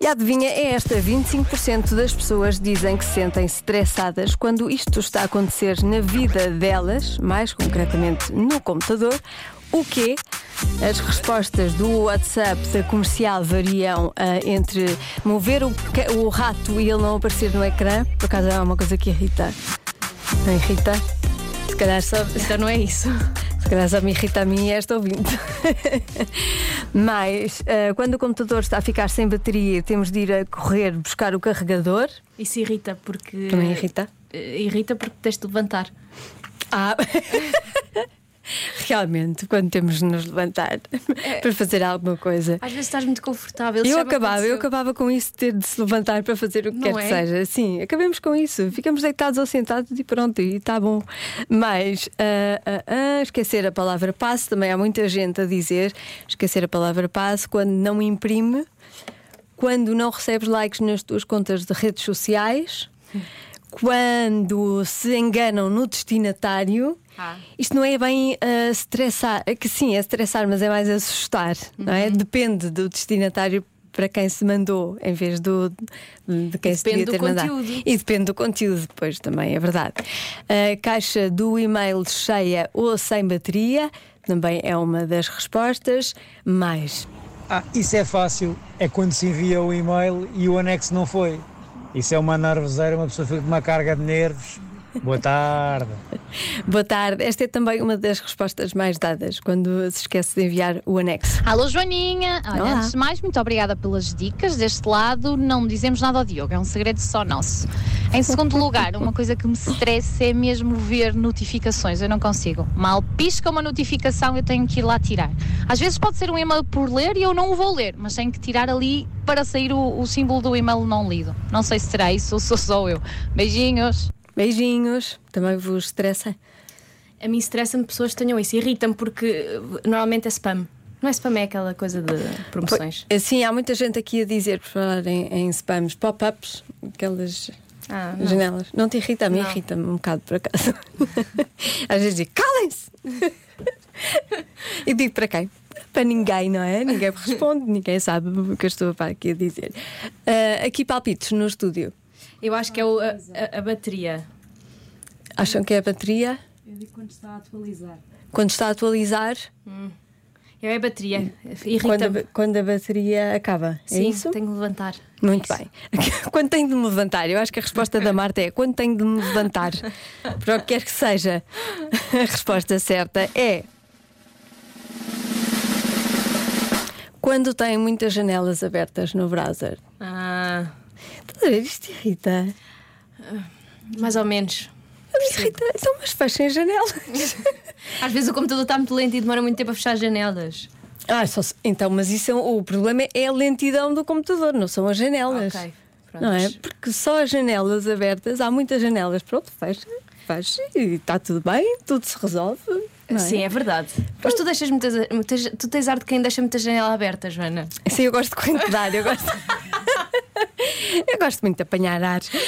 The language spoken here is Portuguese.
E adivinha, é esta: 25% das pessoas dizem que se sentem estressadas quando isto está a acontecer na vida delas, mais concretamente no computador. O quê? As respostas do WhatsApp da comercial variam ah, entre mover o, o rato e ele não aparecer no ecrã, por acaso é uma coisa que irrita. Não irrita? Se calhar só, Então não é isso. Se calhar só me irrita a mim esta ouvinte. Mas ah, quando o computador está a ficar sem bateria, temos de ir a correr buscar o carregador. Isso irrita porque. Também irrita? Eh, Irrita porque tens de levantar. Ah! Realmente, quando temos de nos levantar para fazer alguma coisa. Às vezes estás muito confortável. Eu acabava, eu acabava com isso de ter de se levantar para fazer o que Não quer é? que seja. Sim, acabemos com isso. Ficamos deitados ou sentados e pronto, e está bom. Mas ah, ah, esquecer a palavra passe, também há muita gente a dizer esquecer a palavra passe quando não imprime, quando não recebes likes nas tuas contas de redes sociais, quando se enganam no destinatário. Ah. Isto não é bem ah, estressar, é que sim, é estressar, mas é mais assustar, não é? Depende do destinatário para quem se mandou, em vez do, de quem E se devia ter do mandado. conteúdo. E depende do conteúdo, depois também, é verdade. A caixa do e-mail cheia ou sem bateria também é uma das respostas. Mais. Ah, isso é fácil. É quando se envia o e-mail e o anexo não foi. Isso é uma nervoseira, uma pessoa fica com uma carga de nervos. Boa tarde. Boa tarde. Esta é também uma das respostas mais dadas quando se esquece de enviar o anexo. Alô, Joaninha. Olha, Olá. antes de mais, muito obrigada pelas dicas. Deste lado, não dizemos nada ao Diogo, é um segredo só nosso. Em segundo lugar, uma coisa que me estressa é mesmo ver notificações. Eu não consigo. Mal pisca uma notificação, eu tenho que ir lá tirar. Às vezes pode ser um e-mail por ler e eu não o vou ler, mas tenho que tirar ali para sair o, o símbolo do e-mail não lido. Não sei se será isso ou sou só eu. Beijinhos. Beijinhos. Também vos estressa? A mim estressa-me pessoas que tenham isso. Irrita-me porque eh, normalmente é spam. Não é spam, é aquela coisa de promoções. Sim, há muita gente aqui a dizer, por falar em, em spams, pop-ups, aquelas Ah, não. janelas. Não te irrita? Não. irrita-me um bocado, por acaso. Às vezes digo, calem-se! e digo para quem? Para ninguém, não é? Ninguém me responde, ninguém sabe o que eu estou aqui a dizer. Ah, aqui palpites no estúdio. Eu acho que é o- a, a- a bateria. Acham que é a bateria? Eu digo quando está a atualizar. Quando está a atualizar, Eu é a bateria. quando quando a bateria acaba. é Sim, isso? tenho que levantar. Muito Isso. bem. Quando tenho de me levantar? Eu acho que a resposta da Marta é quando tenho de me levantar. Para o que quer que seja, a resposta certa é. Quando tem muitas janelas abertas no browser. Ah, Estás a ver? Isto irrita. mais ou menos. Me irrita. Então, mas fechem janelas. Às vezes o computador está muito lento e demora muito tempo a fechar as janelas. Ah, só se- então, mas isso é, o problema é a lentidão do computador, não são as janelas. Ok, pronto. Não é? Porque só as janelas abertas, há muitas janelas, pronto, fecha, fecha e está tudo bem, tudo se resolve. é? Sim, é verdade. Mas tu deixas muitas, muitas. Tu tens ar de quem deixa muita janela aberta, Joana. Sim, eu gosto de corrente de ar, eu gosto. eu gosto muito de apanhar ar.